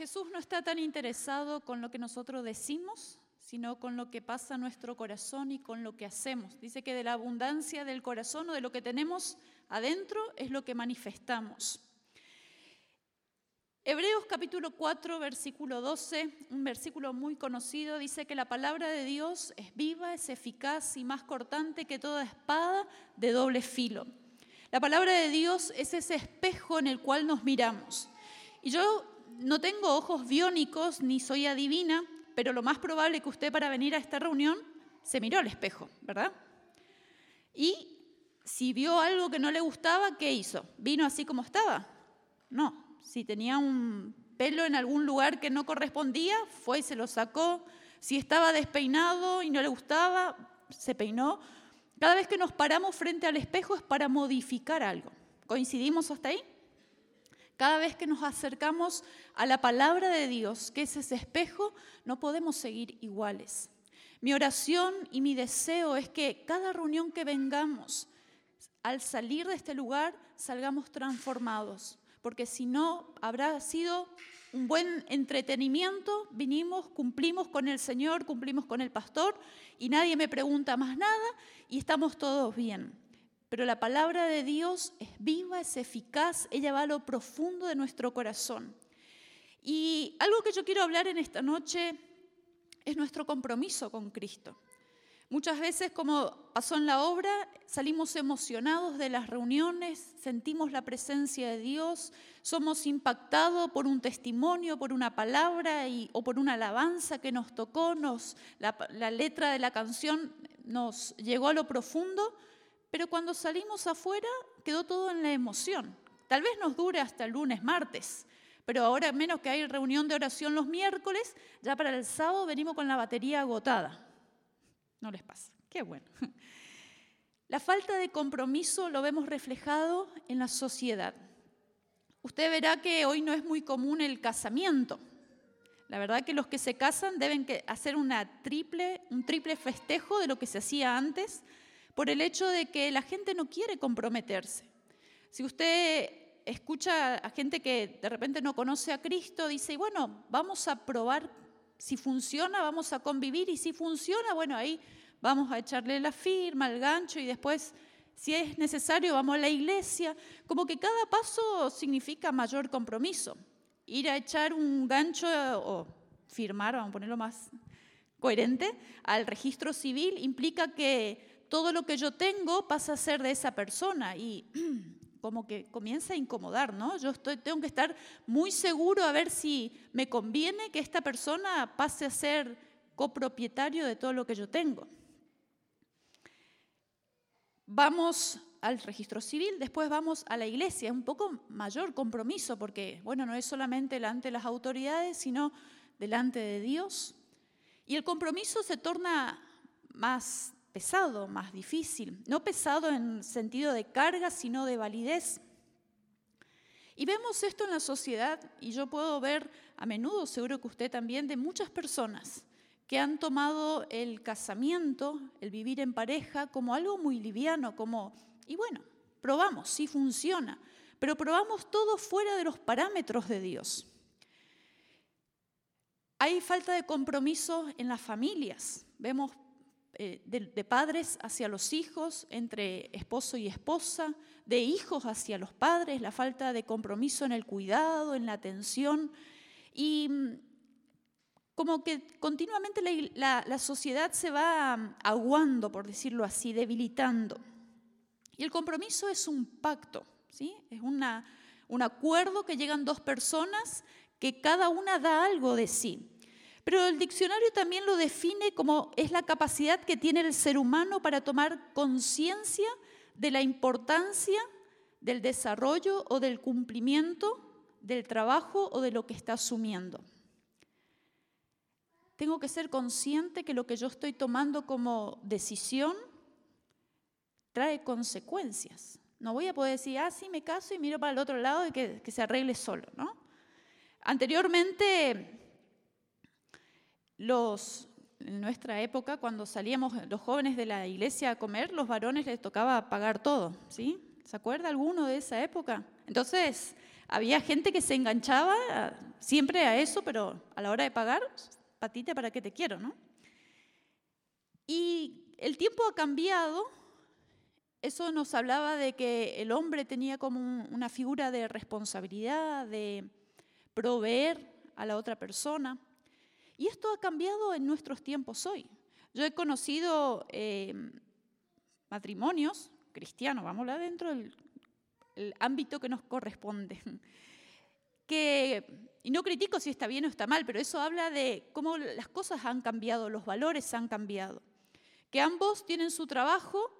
Jesús no está tan interesado con lo que nosotros decimos, sino con lo que pasa nuestro corazón y con lo que hacemos. Dice que de la abundancia del corazón o de lo que tenemos adentro es lo que manifestamos. Hebreos capítulo 4, versículo 12, un versículo muy conocido, dice que la palabra de Dios es viva, es eficaz y más cortante que toda espada de doble filo. La palabra de Dios es ese espejo en el cual nos miramos. Y yo no tengo ojos biónicos ni soy adivina, pero lo más probable que usted para venir a esta reunión se miró al espejo, ¿verdad? Y si vio algo que no le gustaba, ¿qué hizo? ¿Vino así como estaba? No. Si tenía un pelo en algún lugar que no correspondía, fue y se lo sacó. Si estaba despeinado y no le gustaba, se peinó. Cada vez que nos paramos frente al espejo es para modificar algo. ¿Coincidimos hasta ahí? Cada vez que nos acercamos a la palabra de Dios, que es ese espejo, no podemos seguir iguales. Mi oración y mi deseo es que cada reunión que vengamos, al salir de este lugar, salgamos transformados, porque si no, habrá sido un buen entretenimiento, vinimos, cumplimos con el Señor, cumplimos con el pastor y nadie me pregunta más nada y estamos todos bien. Pero la palabra de Dios es viva, es eficaz, ella va a lo profundo de nuestro corazón. Y algo que yo quiero hablar en esta noche es nuestro compromiso con Cristo. Muchas veces, como pasó en la obra, salimos emocionados de las reuniones, sentimos la presencia de Dios, somos impactados por un testimonio, por una palabra o por una alabanza que nos tocó, nos, la letra de la canción nos llegó a lo profundo, pero cuando salimos afuera quedó todo en la emoción. Tal vez nos dure hasta el lunes, martes, pero ahora menos que hay reunión de oración los miércoles, ya para el sábado venimos con la batería agotada. No les pasa. Qué bueno. La falta de compromiso lo vemos reflejado en la sociedad. Usted verá que hoy no es muy común el casamiento. La verdad que los que se casan deben hacer un triple festejo de lo que se hacía antes, por el hecho de que la gente no quiere comprometerse. Si usted escucha a gente que de repente no conoce a Cristo, dice, bueno, vamos a probar si funciona, vamos a convivir y si funciona, bueno, ahí vamos a echarle la firma, el gancho y después, si es necesario, vamos a la iglesia. Como que cada paso significa mayor compromiso. Ir a echar un gancho o firmar, vamos a ponerlo más coherente, al registro civil implica que todo lo que yo tengo pasa a ser de esa persona y como que comienza a incomodar, ¿no? Yo tengo que estar muy seguro a ver si me conviene que esta persona pase a ser copropietario de todo lo que yo tengo. Vamos al registro civil, después vamos a la iglesia, un poco mayor compromiso, porque, bueno, no es solamente delante de las autoridades, sino delante de Dios. Y el compromiso se torna más pesado, más difícil. No pesado en sentido de carga, sino de validez. Y vemos esto en la sociedad, y yo puedo ver a menudo, seguro que usted también, de muchas personas que han tomado el casamiento, el vivir en pareja, como algo muy liviano, como, y bueno, probamos, sí funciona, pero probamos todo fuera de los parámetros de Dios. Hay falta de compromiso en las familias. Vemos eh, de, padres hacia los hijos, entre esposo y esposa, de hijos hacia los padres, la falta de compromiso en el cuidado, en la atención. Y mm, como que continuamente la, sociedad se va mm, aguando, por decirlo así, debilitando. Y el compromiso es un pacto, ¿sí? es una, un acuerdo que llegan dos personas que cada una da algo de sí. Pero el diccionario también lo define como es la capacidad que tiene el ser humano para tomar conciencia de la importancia del desarrollo o del cumplimiento del trabajo o de lo que está asumiendo. Tengo que ser consciente que lo que yo estoy tomando como decisión trae consecuencias. No voy a poder decir, ah, sí, me caso y miro para el otro lado y que, que se arregle solo, ¿no? Anteriormente los, en nuestra época, cuando salíamos los jóvenes de la iglesia a comer, los varones les tocaba pagar todo, ¿sí? ¿Se acuerda alguno de esa época? Entonces, había gente que se enganchaba siempre a eso, pero a la hora de pagar, patita, ¿para qué te quiero? ¿no? Y el tiempo ha cambiado. Eso nos hablaba de que el hombre tenía como una figura de responsabilidad, de proveer a la otra persona. Y esto ha cambiado en nuestros tiempos hoy. Yo he conocido eh, matrimonios cristianos, vamos dentro del ámbito que nos corresponde, que, y no critico si está bien o está mal, pero eso habla de cómo las cosas han cambiado, los valores han cambiado que ambos tienen su trabajo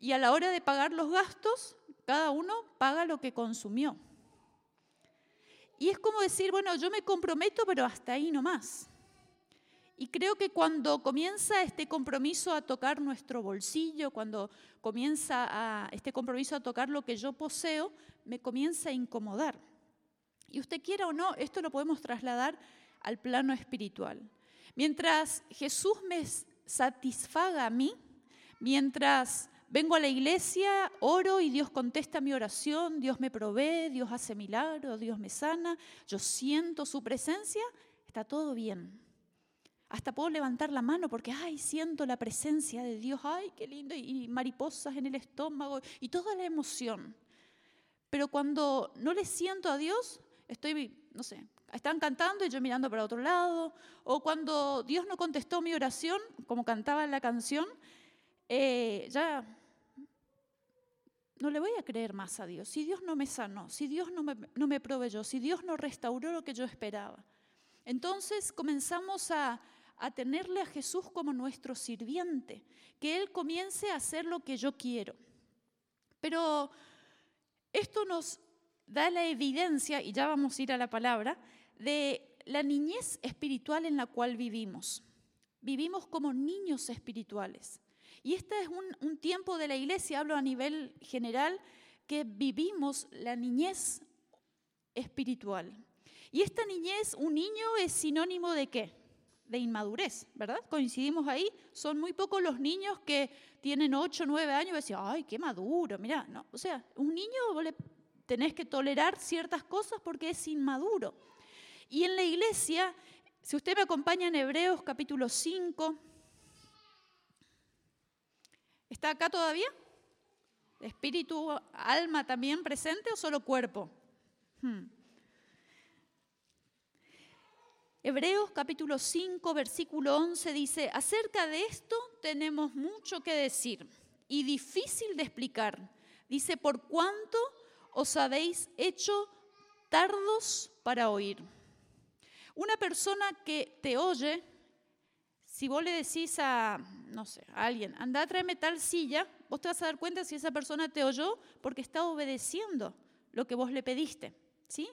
y a la hora de pagar los gastos, cada uno paga lo que consumió. Y es como decir, bueno, yo me comprometo, pero hasta ahí no más. Y creo que cuando comienza este compromiso a tocar nuestro bolsillo, cuando comienza a, este compromiso a tocar lo que yo poseo, me comienza a incomodar. Y usted quiera o no, esto lo podemos trasladar al plano espiritual. Mientras Jesús me satisfaga a mí mientras vengo a la iglesia, oro y Dios contesta mi oración, Dios me provee, Dios hace milagros, Dios me sana, yo siento su presencia, está todo bien. Hasta puedo levantar la mano porque, ay, siento la presencia de Dios, ay, qué lindo, y mariposas en el estómago y toda la emoción. Pero cuando no le siento a Dios, estoy, no sé, están cantando y yo mirando para otro lado, o cuando Dios no contestó mi oración, como cantaba en la canción, eh, ya no le voy a creer más a Dios. Si Dios no me sanó, si Dios no me, no me proveyó, si Dios no restauró lo que yo esperaba. Entonces comenzamos a, a tenerle a Jesús como nuestro sirviente, que Él comience a hacer lo que yo quiero. Pero esto nos da la evidencia, y ya vamos a ir a la palabra, de la niñez espiritual en la cual vivimos. Vivimos como niños espirituales. Y este es un, tiempo de la iglesia, hablo a nivel general, que vivimos la niñez espiritual. Y esta niñez, un niño es sinónimo de qué? De inmadurez, ¿verdad? Coincidimos ahí. Son muy pocos los niños que tienen 8 o 9 años y decían, ay, qué maduro, mira, no. O sea, un niño tenés que tolerar ciertas cosas porque es inmaduro. Y en la iglesia, si usted me acompaña en Hebreos capítulo 5, ¿está acá todavía? ¿Espíritu, alma también presente o solo cuerpo? Hmm. Hebreos capítulo 5, versículo 11 dice, acerca de esto tenemos mucho que decir y difícil de explicar. Dice, por cuánto os habéis hecho tardos para oír. Una persona que te oye, si vos le decís a, no sé, a alguien, anda a traerme tal silla, vos te vas a dar cuenta si esa persona te oyó porque está obedeciendo lo que vos le pediste, ¿sí?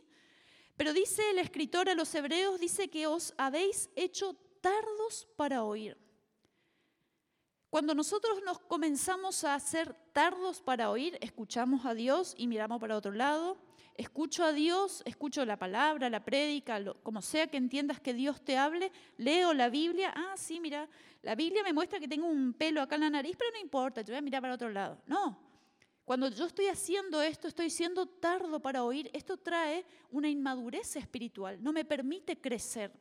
Pero dice el escritor a los hebreos, dice que os habéis hecho tardos para oír. Cuando nosotros nos comenzamos a hacer tardos para oír, escuchamos a Dios y miramos para otro lado, escucho a Dios, escucho la palabra, la prédica, como sea que entiendas que Dios te hable, leo la Biblia, ah, sí, mira, la Biblia me muestra que tengo un pelo acá en la nariz, pero no importa, yo voy a mirar para otro lado. No, cuando yo estoy haciendo esto, estoy siendo tardo para oír, esto trae una inmadurez espiritual, no me permite crecer.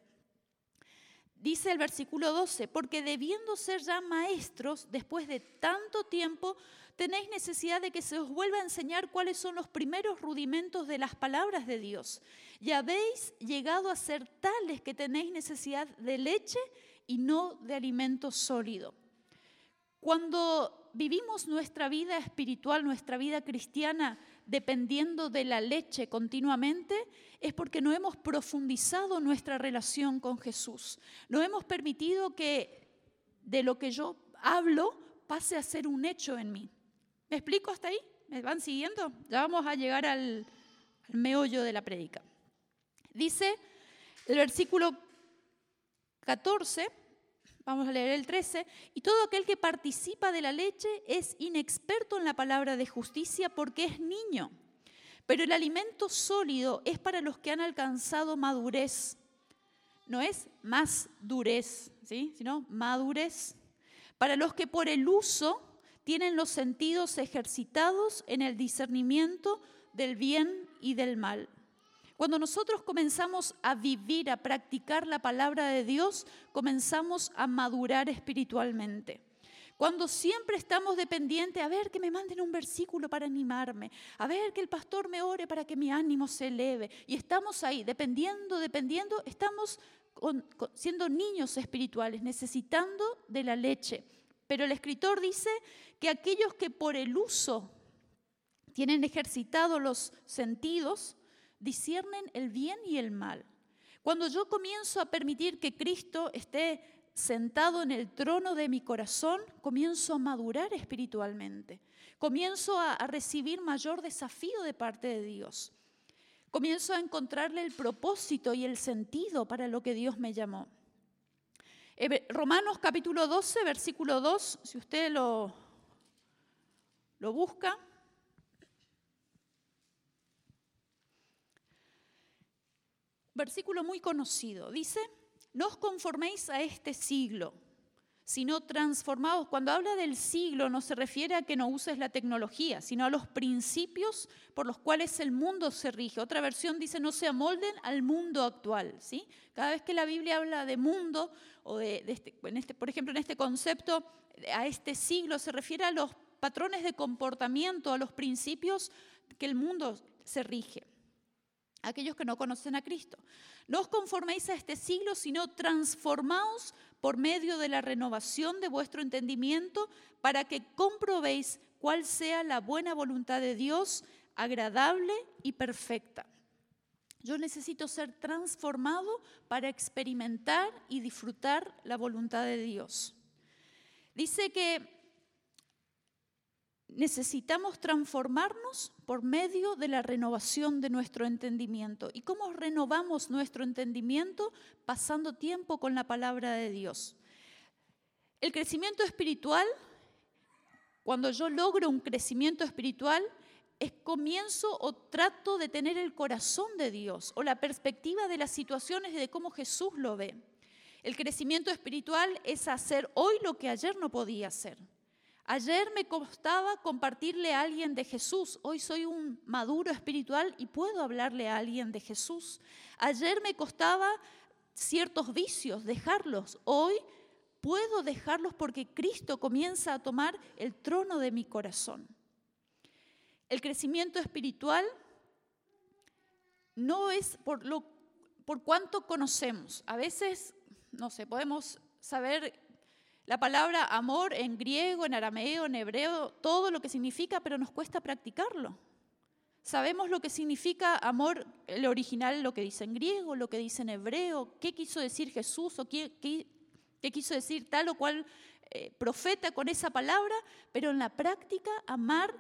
Dice el versículo 12, porque debiendo ser ya maestros después de tanto tiempo, tenéis necesidad de que se os vuelva a enseñar cuáles son los primeros rudimentos de las palabras de Dios. Y habéis llegado a ser tales que tenéis necesidad de leche y no de alimento sólido. Cuando vivimos nuestra vida espiritual, nuestra vida cristiana, dependiendo de la leche continuamente, es porque no hemos profundizado nuestra relación con Jesús. No hemos permitido que de lo que yo hablo pase a ser un hecho en mí. ¿Me explico hasta ahí? ¿Me van siguiendo? Ya vamos a llegar al, meollo de la prédica. Dice el versículo 14, vamos a leer el 13, y todo aquel que participa de la leche es inexperto en la palabra de justicia porque es niño. Pero el alimento sólido es para los que han alcanzado madurez. No es más durez, ¿sí? sino madurez. Para los que por el uso tienen los sentidos ejercitados en el discernimiento del bien y del mal. Cuando nosotros comenzamos a vivir, a practicar la palabra de Dios, comenzamos a madurar espiritualmente. Cuando siempre estamos dependientes, a ver que me manden un versículo para animarme, a ver que el pastor me ore para que mi ánimo se eleve. Y estamos ahí, dependiendo, dependiendo, estamos siendo niños espirituales, necesitando de la leche. Pero el escritor dice que aquellos que por el uso tienen ejercitado los sentidos, disciernen el bien y el mal. Cuando yo comienzo a permitir que Cristo esté sentado en el trono de mi corazón, comienzo a madurar espiritualmente. Comienzo a, recibir mayor desafío de parte de Dios. Comienzo a encontrarle el propósito y el sentido para lo que Dios me llamó. Romanos capítulo 12, versículo 2, si usted lo, lo busca. Versículo muy conocido. Dice, no os conforméis a este siglo, sino transformados. Cuando habla del siglo no se refiere a que no uses la tecnología, sino a los principios por los cuales el mundo se rige. Otra versión dice no se amolden al mundo actual. ¿sí? Cada vez que la Biblia habla de mundo, o de, este, este, por ejemplo en este concepto, a este siglo, se refiere a los patrones de comportamiento, a los principios que el mundo se rige aquellos que no conocen a Cristo. No os conforméis a este siglo, sino transformaos por medio de la renovación de vuestro entendimiento para que comprobéis cuál sea la buena voluntad de Dios, agradable y perfecta. Yo necesito ser transformado para experimentar y disfrutar la voluntad de Dios. Dice que necesitamos transformarnos por medio de la renovación de nuestro entendimiento. ¿Y cómo renovamos nuestro entendimiento? Pasando tiempo con la palabra de Dios. El crecimiento espiritual, cuando yo logro un crecimiento espiritual, es comienzo o trato de tener el corazón de Dios o la perspectiva de las situaciones y de cómo Jesús lo ve. El crecimiento espiritual es hacer hoy lo que ayer no podía hacer. Ayer me costaba compartirle a alguien de Jesús, hoy soy un maduro espiritual y puedo hablarle a alguien de Jesús. Ayer me costaba ciertos vicios, dejarlos, hoy puedo dejarlos porque Cristo comienza a tomar el trono de mi corazón. El crecimiento espiritual no es por, lo, por cuánto conocemos. A veces, no sé, podemos saber la palabra amor en griego, en arameo, en hebreo, todo lo que significa, pero nos cuesta practicarlo. Sabemos lo que significa amor, el original, lo que dice en griego, lo que dice en hebreo, qué quiso decir Jesús o qué, quiso decir tal o cual eh, profeta con esa palabra, pero en la práctica amar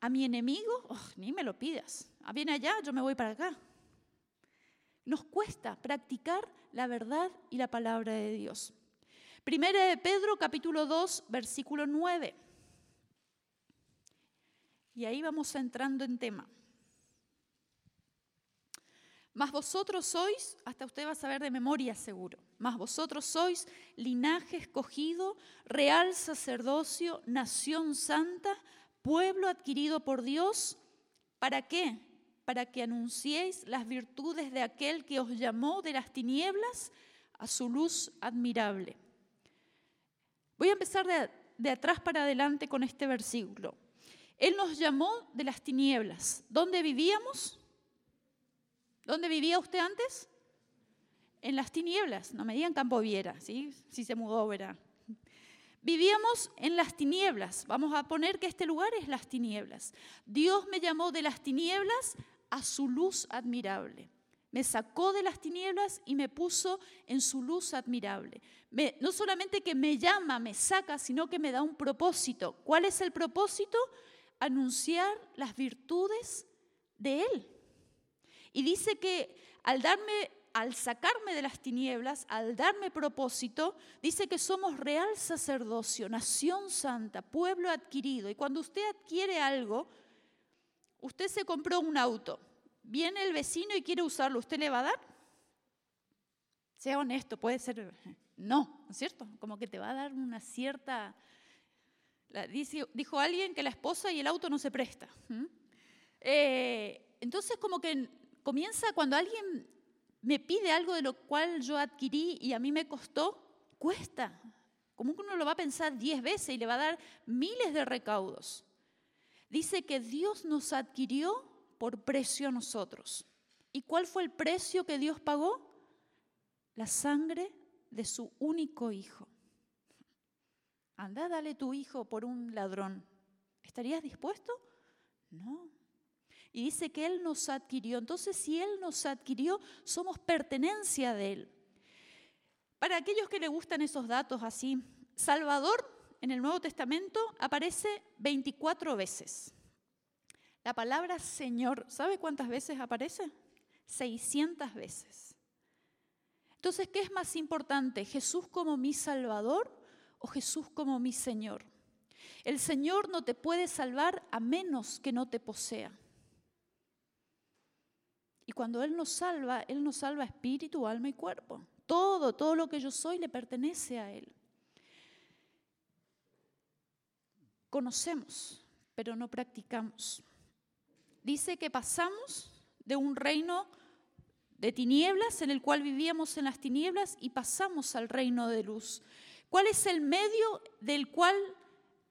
a mi enemigo, oh, ni me lo pidas. Ah, viene allá, yo me voy para acá. Nos cuesta practicar la verdad y la palabra de Dios. Primera de Pedro, capítulo 2, versículo 9. Y ahí vamos entrando en tema. Mas vosotros sois, hasta usted va a saber de memoria seguro, mas vosotros sois linaje escogido, real sacerdocio, nación santa, pueblo adquirido por Dios. ¿Para qué? Para que anunciéis las virtudes de aquel que os llamó de las tinieblas a su luz admirable. Voy a empezar de, atrás para adelante con este versículo. Él nos llamó de las tinieblas. ¿Dónde vivíamos? ¿Dónde vivía usted antes? En las tinieblas. No me digan Campo Viera, ¿sí? si se mudó, verá. Vivíamos en las tinieblas. Vamos a poner que este lugar es las tinieblas. Dios me llamó de las tinieblas a su luz admirable. Me sacó de las tinieblas y me puso en su luz admirable. no solamente que me llama, me saca, sino que me da un propósito. ¿Cuál es el propósito? Anunciar las virtudes de Él. Y dice que al darme, al sacarme de las tinieblas, al darme propósito, dice que somos real sacerdocio, nación santa, pueblo adquirido. Y cuando usted adquiere algo, usted se compró un auto viene el vecino y quiere usarlo, ¿usted le va a dar? Sea honesto, puede ser, no, ¿no es cierto? Como que te va a dar una cierta... dijo alguien que la esposa y el auto no se presta. Eh, entonces como que comienza cuando alguien me pide algo de lo cual yo adquirí y a mí me costó, cuesta. Como que uno lo va a pensar diez veces y le va a dar miles de recaudos. Dice que Dios nos adquirió por precio a nosotros. ¿Y cuál fue el precio que Dios pagó? La sangre de su único hijo. Anda, dale tu hijo por un ladrón. ¿Estarías dispuesto? No. Y dice que Él nos adquirió. Entonces, si Él nos adquirió, somos pertenencia de Él. Para aquellos que le gustan esos datos así, Salvador en el Nuevo Testamento aparece 24 veces. La palabra Señor, ¿sabe cuántas veces aparece? 600 veces. Entonces, ¿qué es más importante? ¿Jesús como mi Salvador o Jesús como mi Señor? El Señor no te puede salvar a menos que no te posea. Y cuando Él nos salva, Él nos salva espíritu, alma y cuerpo. Todo, todo lo que yo soy le pertenece a Él. Conocemos, pero no practicamos. Dice que pasamos de un reino de tinieblas en el cual vivíamos en las tinieblas y pasamos al reino de luz. ¿Cuál es el medio del cual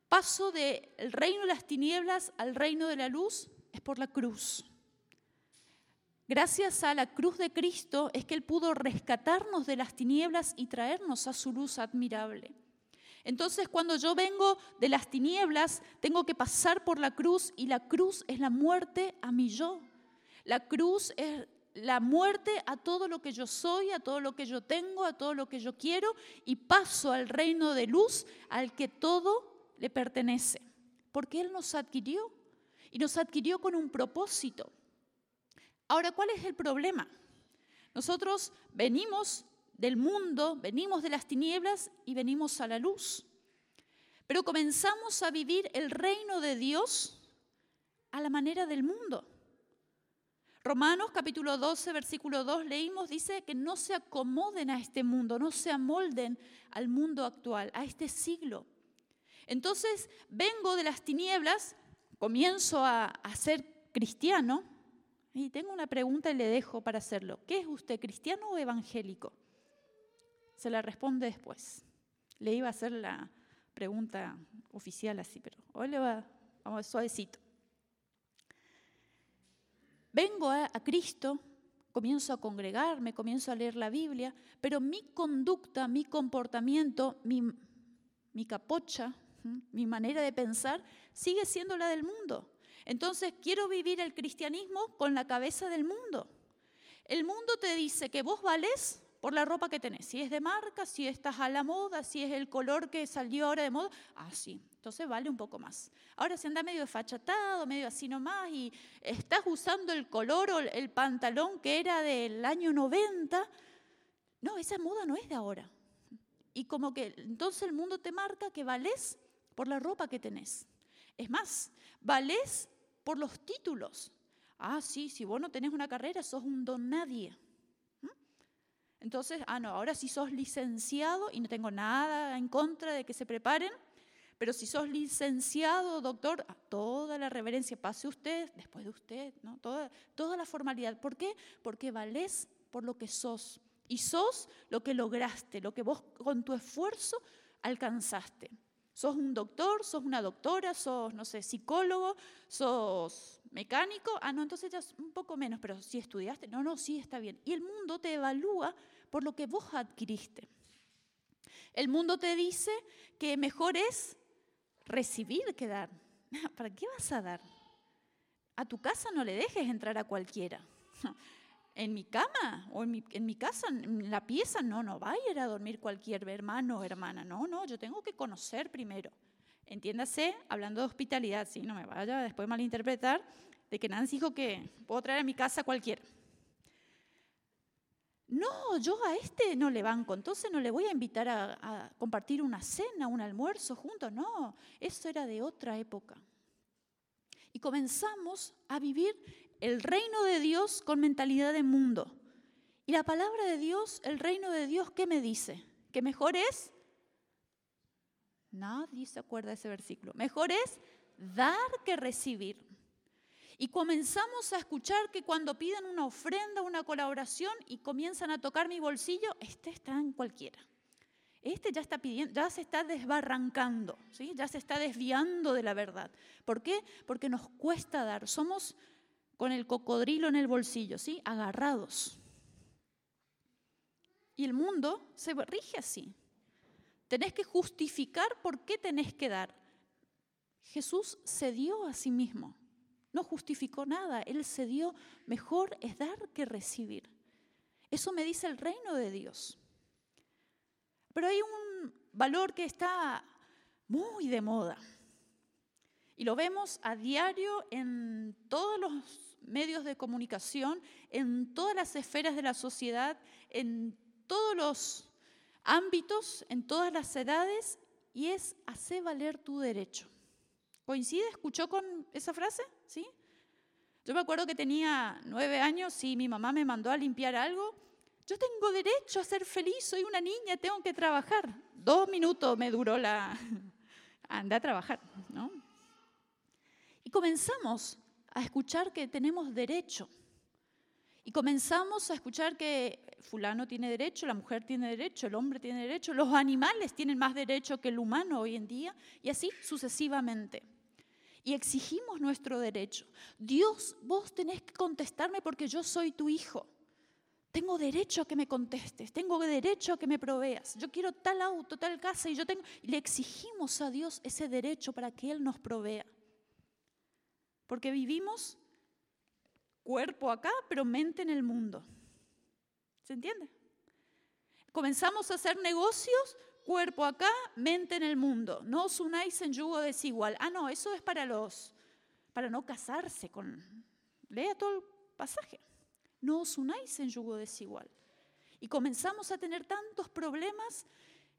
paso del reino de las tinieblas al reino de la luz? Es por la cruz. Gracias a la cruz de Cristo es que Él pudo rescatarnos de las tinieblas y traernos a su luz admirable. Entonces cuando yo vengo de las tinieblas, tengo que pasar por la cruz y la cruz es la muerte a mi yo. La cruz es la muerte a todo lo que yo soy, a todo lo que yo tengo, a todo lo que yo quiero y paso al reino de luz al que todo le pertenece. Porque Él nos adquirió y nos adquirió con un propósito. Ahora, ¿cuál es el problema? Nosotros venimos del mundo, venimos de las tinieblas y venimos a la luz. Pero comenzamos a vivir el reino de Dios a la manera del mundo. Romanos capítulo 12, versículo 2 leímos, dice que no se acomoden a este mundo, no se amolden al mundo actual, a este siglo. Entonces vengo de las tinieblas, comienzo a, a ser cristiano, y tengo una pregunta y le dejo para hacerlo. ¿Qué es usted, cristiano o evangélico? Se la responde después. Le iba a hacer la pregunta oficial así, pero hoy le va, vamos suavecito. Vengo a, Cristo, comienzo a congregarme, comienzo a leer la Biblia, pero mi conducta, mi comportamiento, mi, mi capocha, mi manera de pensar sigue siendo la del mundo. Entonces quiero vivir el cristianismo con la cabeza del mundo. El mundo te dice que vos vales por la ropa que tenés. Si es de marca, si estás a la moda, si es el color que salió ahora de moda, ah, sí, entonces vale un poco más. Ahora si anda medio fachatado, medio así nomás, y estás usando el color o el pantalón que era del año 90, no, esa moda no es de ahora. Y como que entonces el mundo te marca que vales por la ropa que tenés. Es más, vales por los títulos. Ah, sí, si vos no tenés una carrera, sos un don nadie. Entonces, ah, no, ahora si sos licenciado, y no tengo nada en contra de que se preparen, pero si sos licenciado, doctor, ah, toda la reverencia, pase usted, después de usted, ¿no? toda, toda la formalidad. ¿Por qué? Porque valés por lo que sos. Y sos lo que lograste, lo que vos con tu esfuerzo alcanzaste. ¿Sos un doctor? ¿Sos una doctora? ¿Sos, no sé, psicólogo? ¿Sos mecánico? Ah, no, entonces ya es un poco menos, pero si estudiaste, no, no, sí está bien. Y el mundo te evalúa por lo que vos adquiriste. El mundo te dice que mejor es recibir que dar. ¿Para qué vas a dar? A tu casa no le dejes entrar a cualquiera. en mi cama o en mi, casa, en la pieza, no, no va a ir a dormir cualquier hermano o hermana, no, no, yo tengo que conocer primero. Entiéndase, hablando de hospitalidad, sí, no me vaya después malinterpretar, de que Nancy dijo que puedo traer a mi casa cualquiera. No, yo a este no le banco, entonces no le voy a invitar a, a compartir una cena, un almuerzo juntos, no, eso era de otra época. Y comenzamos a vivir el reino de Dios con mentalidad de mundo. Y la palabra de Dios, el reino de Dios, ¿qué me dice? ¿Que mejor es? Nadie se acuerda de ese versículo. Mejor es dar que recibir. Y comenzamos a escuchar que cuando piden una ofrenda, una colaboración y comienzan a tocar mi bolsillo, este está en cualquiera. Este ya está pidiendo, ya se está desbarrancando, ¿sí? ya se está desviando de la verdad. ¿Por qué? Porque nos cuesta dar. Somos con el cocodrilo en el bolsillo, ¿sí? agarrados. Y el mundo se rige así. Tenés que justificar por qué tenés que dar. Jesús se dio a sí mismo. No justificó nada. Él se dio. Mejor es dar que recibir. Eso me dice el reino de Dios. Pero hay un valor que está muy de moda. Y lo vemos a diario en todos los medios de comunicación, en todas las esferas de la sociedad, en todos los ámbitos, en todas las edades, y es hacer valer tu derecho. ¿Coincide? ¿Escuchó con esa frase? ¿Sí? Yo me acuerdo que tenía nueve años y mi mamá me mandó a limpiar algo yo tengo derecho a ser feliz, soy una niña, tengo que trabajar. Dos minutos me duró la... Anda a trabajar, ¿no? Y comenzamos a escuchar que tenemos derecho. Y comenzamos a escuchar que fulano tiene derecho, la mujer tiene derecho, el hombre tiene derecho, los animales tienen más derecho que el humano hoy en día, y así sucesivamente. Y exigimos nuestro derecho. Dios, vos tenés que contestarme porque yo soy tu hijo. Tengo derecho a que me contestes, tengo derecho a que me proveas. Yo quiero tal auto, tal casa y yo tengo le exigimos a Dios ese derecho para que él nos provea. Porque vivimos cuerpo acá, pero mente en el mundo. ¿Se entiende? Comenzamos a hacer negocios, cuerpo acá, mente en el mundo. No os unáis en yugo desigual. Ah, no, eso es para los para no casarse con Lea todo el pasaje no os unáis en yugo desigual. Y comenzamos a tener tantos problemas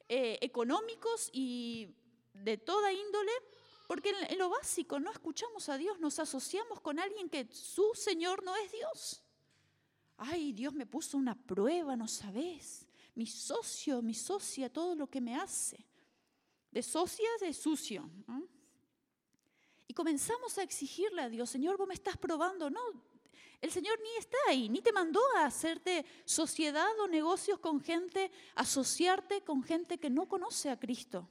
eh, económicos y de toda índole, porque en, lo básico no escuchamos a Dios, nos asociamos con alguien que su Señor no es Dios. Ay, Dios me puso una prueba, no sabes. Mi socio, mi socia, todo lo que me hace. De socia, de sucio. Y comenzamos a exigirle a Dios, Señor, vos me estás probando. No, el Señor ni está ahí, ni te mandó a hacerte sociedad o negocios con gente, asociarte con gente que no conoce a Cristo.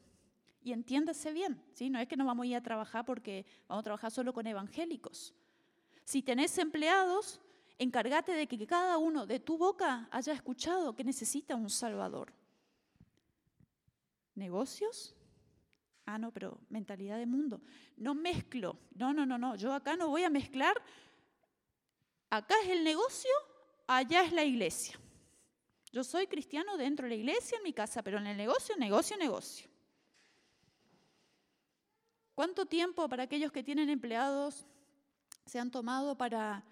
Y entiéndase bien, ¿sí? no es que no vamos a ir a trabajar porque vamos a trabajar solo con evangélicos. Si tenés empleados, encárgate de que cada uno de tu boca haya escuchado que necesita un Salvador. ¿Negocios? Ah, no, pero mentalidad de mundo. No mezclo. No, no, no, no. Yo acá no voy a mezclar Acá es el negocio, allá es la iglesia. Yo soy cristiano dentro de la iglesia, en mi casa, pero en el negocio, negocio, negocio. ¿Cuánto tiempo para aquellos que tienen empleados se han tomado para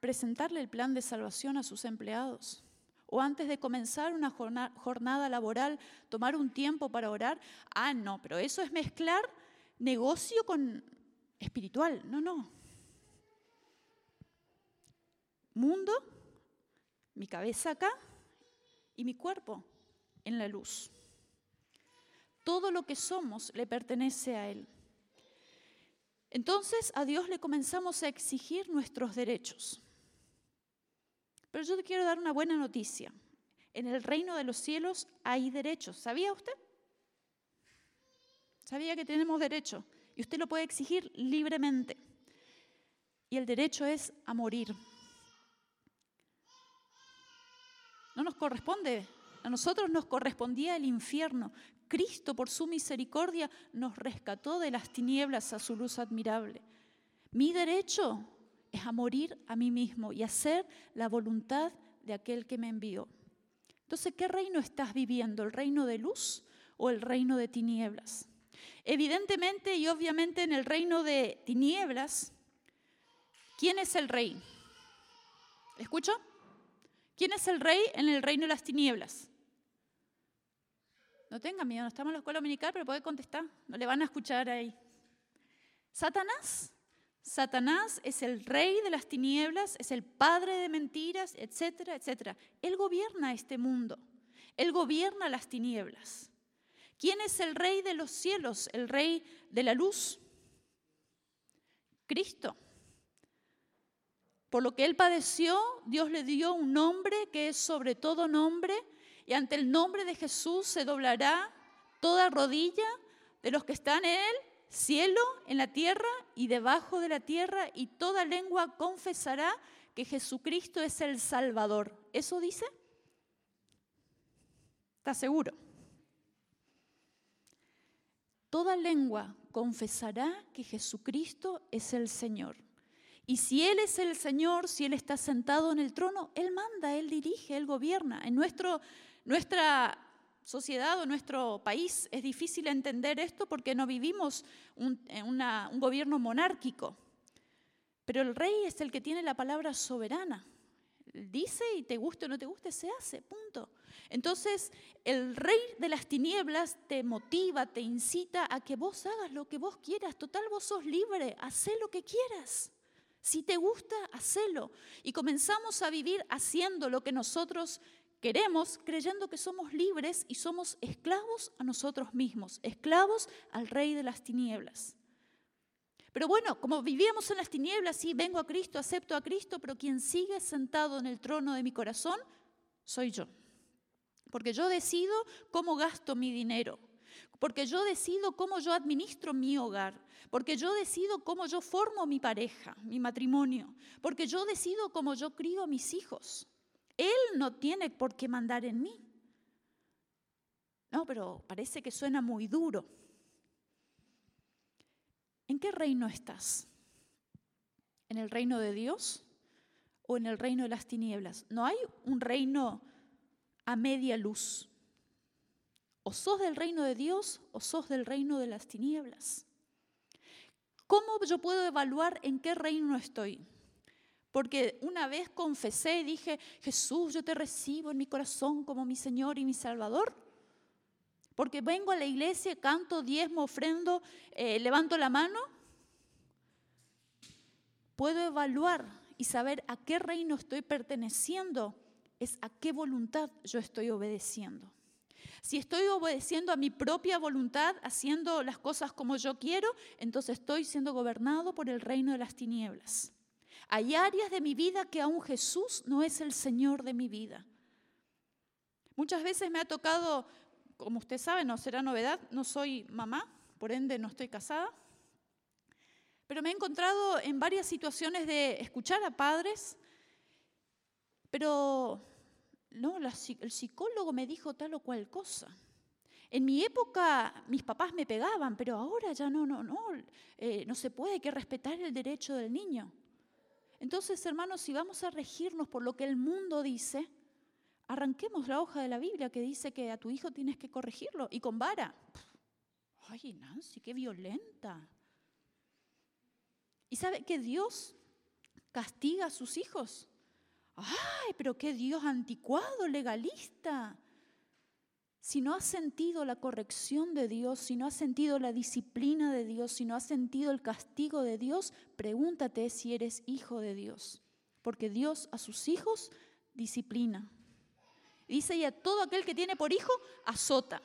presentarle el plan de salvación a sus empleados? O antes de comenzar una jornada laboral, tomar un tiempo para orar. Ah, no, pero eso es mezclar negocio con espiritual. No, no mundo, mi cabeza acá y mi cuerpo en la luz. Todo lo que somos le pertenece a Él. Entonces a Dios le comenzamos a exigir nuestros derechos. Pero yo te quiero dar una buena noticia. En el reino de los cielos hay derechos. ¿Sabía usted? Sabía que tenemos derecho y usted lo puede exigir libremente. Y el derecho es a morir. No nos corresponde. A nosotros nos correspondía el infierno. Cristo, por su misericordia, nos rescató de las tinieblas a su luz admirable. Mi derecho a morir a mí mismo y hacer la voluntad de aquel que me envió. Entonces, ¿qué reino estás viviendo? ¿El reino de luz o el reino de tinieblas? Evidentemente y obviamente en el reino de tinieblas, ¿quién es el rey? ¿Escucho? ¿Quién es el rey en el reino de las tinieblas? No tenga miedo, no estamos en la escuela dominical, pero puede contestar, no le van a escuchar ahí. Satanás. Satanás es el rey de las tinieblas, es el padre de mentiras, etcétera, etcétera. Él gobierna este mundo, él gobierna las tinieblas. ¿Quién es el rey de los cielos, el rey de la luz? Cristo. Por lo que él padeció, Dios le dio un nombre que es sobre todo nombre, y ante el nombre de Jesús se doblará toda rodilla de los que están en él, cielo, en la tierra y debajo de la tierra, y toda lengua confesará que Jesucristo es el Salvador. ¿Eso dice? ¿Está seguro? Toda lengua confesará que Jesucristo es el Señor. Y si Él es el Señor, si Él está sentado en el trono, Él manda, Él dirige, Él gobierna. En nuestro, nuestra sociedad o nuestro país es difícil entender esto porque no vivimos un, un gobierno monárquico. Pero el rey es el que tiene la palabra soberana. Dice y te guste o no te guste, se hace, punto. Entonces, el rey de las tinieblas te motiva, te incita a que vos hagas lo que vos quieras. Total, vos sos libre, haz lo que quieras. Si te gusta, hacelo. Y comenzamos a vivir haciendo lo que nosotros queremos, creyendo que somos libres y somos esclavos a nosotros mismos, esclavos al rey de las tinieblas. Pero bueno, como vivíamos en las tinieblas, sí, vengo a Cristo, acepto a Cristo, pero quien sigue sentado en el trono de mi corazón soy yo. Porque yo decido cómo gasto mi dinero, porque yo decido cómo yo administro mi hogar, porque yo decido cómo yo formo mi pareja, mi matrimonio, porque yo decido cómo yo crío a mis hijos. Él no tiene por qué mandar en mí. No, pero parece que suena muy duro. ¿En qué reino estás? ¿En el reino de Dios o en el reino de las tinieblas? No hay un reino a media luz. O sos del reino de Dios o sos del reino de las tinieblas. ¿Cómo yo puedo evaluar en qué reino estoy? Porque una vez confesé y dije, Jesús, yo te recibo en mi corazón como mi Señor y mi Salvador. Porque vengo a la iglesia, canto, diezmo, ofrendo, eh, levanto la mano. Puedo evaluar y saber a qué reino estoy perteneciendo, es a qué voluntad yo estoy obedeciendo. Si estoy obedeciendo a mi propia voluntad, haciendo las cosas como yo quiero, entonces estoy siendo gobernado por el reino de las tinieblas. Hay áreas de mi vida que aún Jesús no es el Señor de mi vida. Muchas veces me ha tocado, como usted sabe, no será novedad, no soy mamá, por ende no estoy casada, pero me he encontrado en varias situaciones de escuchar a padres, pero no, el psicólogo me dijo tal o cual cosa. En mi época mis papás me pegaban, pero ahora ya no, no, no, eh, no se puede, hay que respetar el derecho del niño. Entonces, hermanos, si vamos a regirnos por lo que el mundo dice, arranquemos la hoja de la Biblia que dice que a tu hijo tienes que corregirlo y con vara. Ay, Nancy, qué violenta. ¿Y sabe que Dios castiga a sus hijos? ay, pero qué Dios anticuado, legalista. Si no has sentido la corrección de Dios, si no has sentido la disciplina de Dios, si no has sentido el castigo de Dios, pregúntate si eres hijo de Dios. Porque Dios a sus hijos disciplina. Dice, y a todo aquel que tiene por hijo, azota.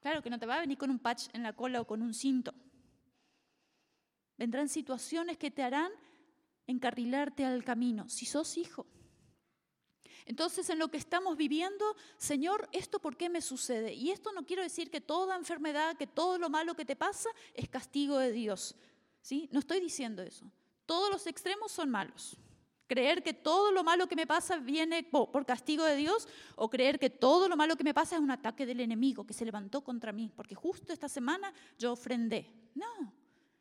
Claro que no te va a venir con un patch en la cola o con un cinto. Vendrán situaciones que te harán encarrilarte al camino, si sos hijo. Entonces, en lo que estamos viviendo, Señor, ¿esto por qué me sucede? Y esto no quiero decir que toda enfermedad, que todo lo malo que te pasa es castigo de Dios. ¿sí? No estoy diciendo eso. Todos los extremos son malos. Creer que todo lo malo que me pasa viene por castigo de Dios o creer que todo lo malo que me pasa es un ataque del enemigo que se levantó contra mí, porque justo esta semana yo ofrendé. No,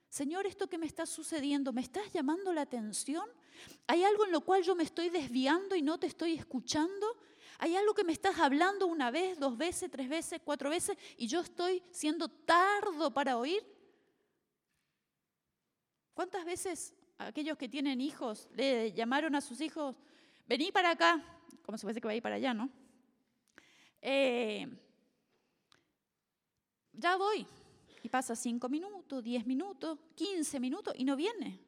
Señor, esto que me está sucediendo, ¿me estás llamando la atención? ¿Hay algo en lo cual yo me estoy desviando y no te estoy escuchando? ¿Hay algo que me estás hablando una vez, dos veces, tres veces, cuatro veces y yo estoy siendo tardo para oír? ¿Cuántas veces aquellos que tienen hijos le llamaron a sus hijos, vení para acá, como se fuese que va a ir para allá, ¿no? Eh, ya voy, y pasa cinco minutos, diez minutos, quince minutos y no viene.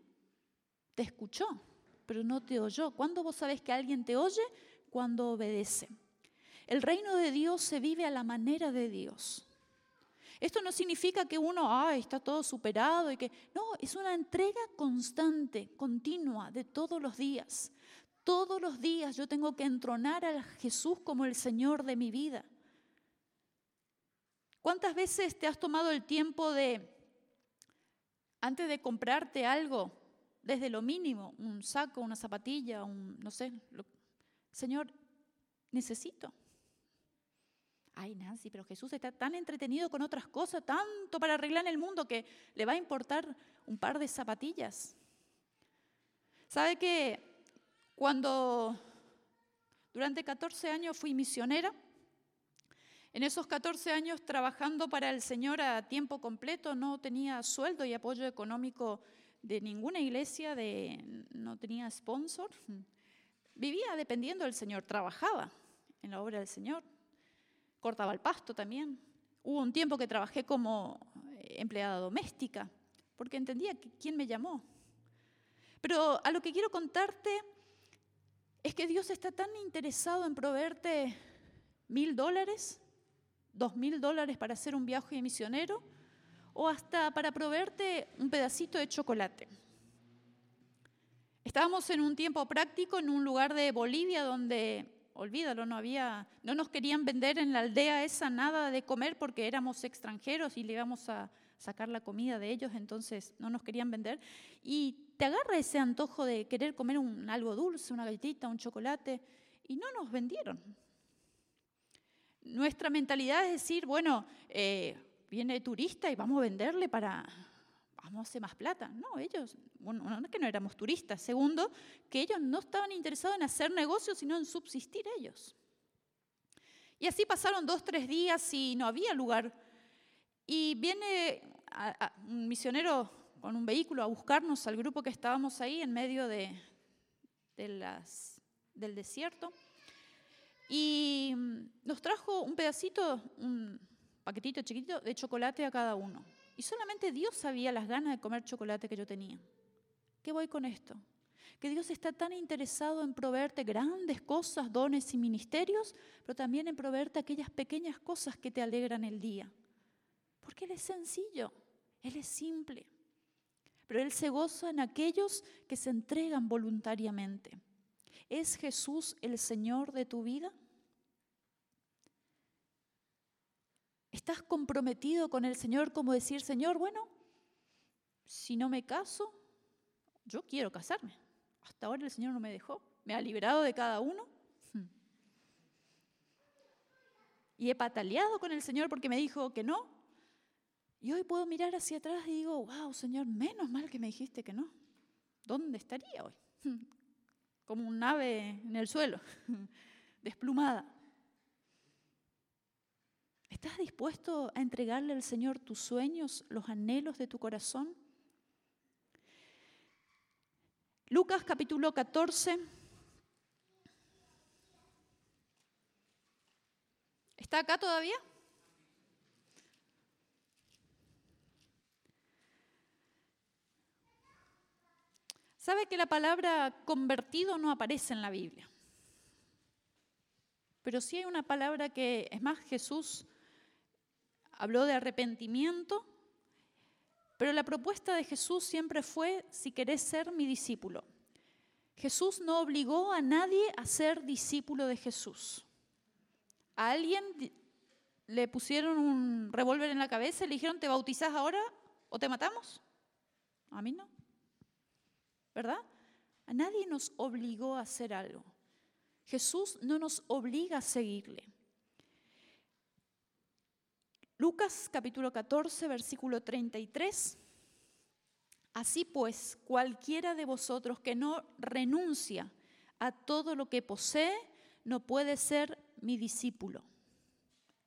Te escuchó, pero no te oyó. ¿Cuándo vos sabés que alguien te oye? Cuando obedece. El reino de Dios se vive a la manera de Dios. Esto no significa que uno ay, está todo superado y que no, es una entrega constante, continua, de todos los días. Todos los días yo tengo que entronar a Jesús como el Señor de mi vida. ¿Cuántas veces te has tomado el tiempo de, antes de comprarte algo, desde lo mínimo, un saco, una zapatilla, un, no sé, Señor, necesito. Ay, Nancy, pero Jesús está tan entretenido con otras cosas, tanto para arreglar el mundo que le va a importar un par de zapatillas. ¿Sabe que cuando durante 14 años fui misionera, en esos 14 años trabajando para el Señor a tiempo completo, no tenía sueldo y apoyo económico de ninguna iglesia, de, no tenía sponsor. Vivía dependiendo del Señor, trabajaba en la obra del Señor cortaba el pasto también. Hubo un tiempo que trabajé como eh, empleada doméstica, porque entendía quién me llamó. Pero a lo que quiero contarte es que Dios está tan interesado en proveerte mil dólares, dos mil dólares para hacer un viaje misionero, o hasta para proveerte un pedacito de chocolate. Estábamos en un tiempo práctico en un lugar de Bolivia donde olvídalo, no había, no nos querían vender en la aldea esa nada de comer porque éramos extranjeros y le íbamos a sacar la comida de ellos, entonces no nos querían vender. Y te agarra ese antojo de querer comer un, algo dulce, una galletita, un chocolate, y no nos vendieron. Nuestra mentalidad es decir, bueno, eh, viene turista y vamos a venderle para, vamos a hacer más plata. No, ellos, bueno, no es que no éramos turistas. Segundo, que ellos no estaban interesados en hacer negocios, sino en subsistir ellos. Y así pasaron dos, tres días y no había lugar. Y viene un misionero con un vehículo a buscarnos al grupo que estábamos ahí en medio de, de las, del desierto. Y nos trajo un pedacito, un paquetito chiquito de chocolate a cada uno. Y solamente Dios sabía las ganas de comer chocolate que yo tenía. ¿Qué voy con esto? Que Dios está tan interesado en proveerte grandes cosas, dones y ministerios, pero también en proveerte aquellas pequeñas cosas que te alegran el día. Porque Él es sencillo, Él es simple. Pero Él se goza en aquellos que se entregan voluntariamente. ¿Es Jesús el Señor de tu vida? ¿Estás comprometido con el Señor como decir, Señor, bueno, si no me caso, yo quiero casarme. Hasta ahora el Señor no me dejó, me ha liberado de cada uno. Y he pataleado con el Señor porque me dijo que no. Y hoy puedo mirar hacia atrás y digo, wow, Señor, menos mal que me dijiste que no. ¿Dónde estaría hoy? Como un ave en el suelo, desplumada. ¿Estás dispuesto a entregarle al Señor tus sueños, los anhelos de tu corazón? Lucas capítulo 14. ¿Está acá todavía? ¿Sabe que la palabra convertido no aparece en la Biblia? Pero sí hay una palabra que, es más, Jesús habló de arrepentimiento, pero la propuesta de Jesús siempre fue, si querés ser mi discípulo. Jesús no obligó a nadie a ser discípulo de Jesús. A alguien le pusieron un revólver en la cabeza y le dijeron, ¿te bautizás ahora o te matamos? A mí no. ¿Verdad? A nadie nos obligó a hacer algo. Jesús no nos obliga a seguirle. Lucas capítulo 14, versículo 33. Así pues, cualquiera de vosotros que no renuncia a todo lo que posee, no puede ser mi discípulo.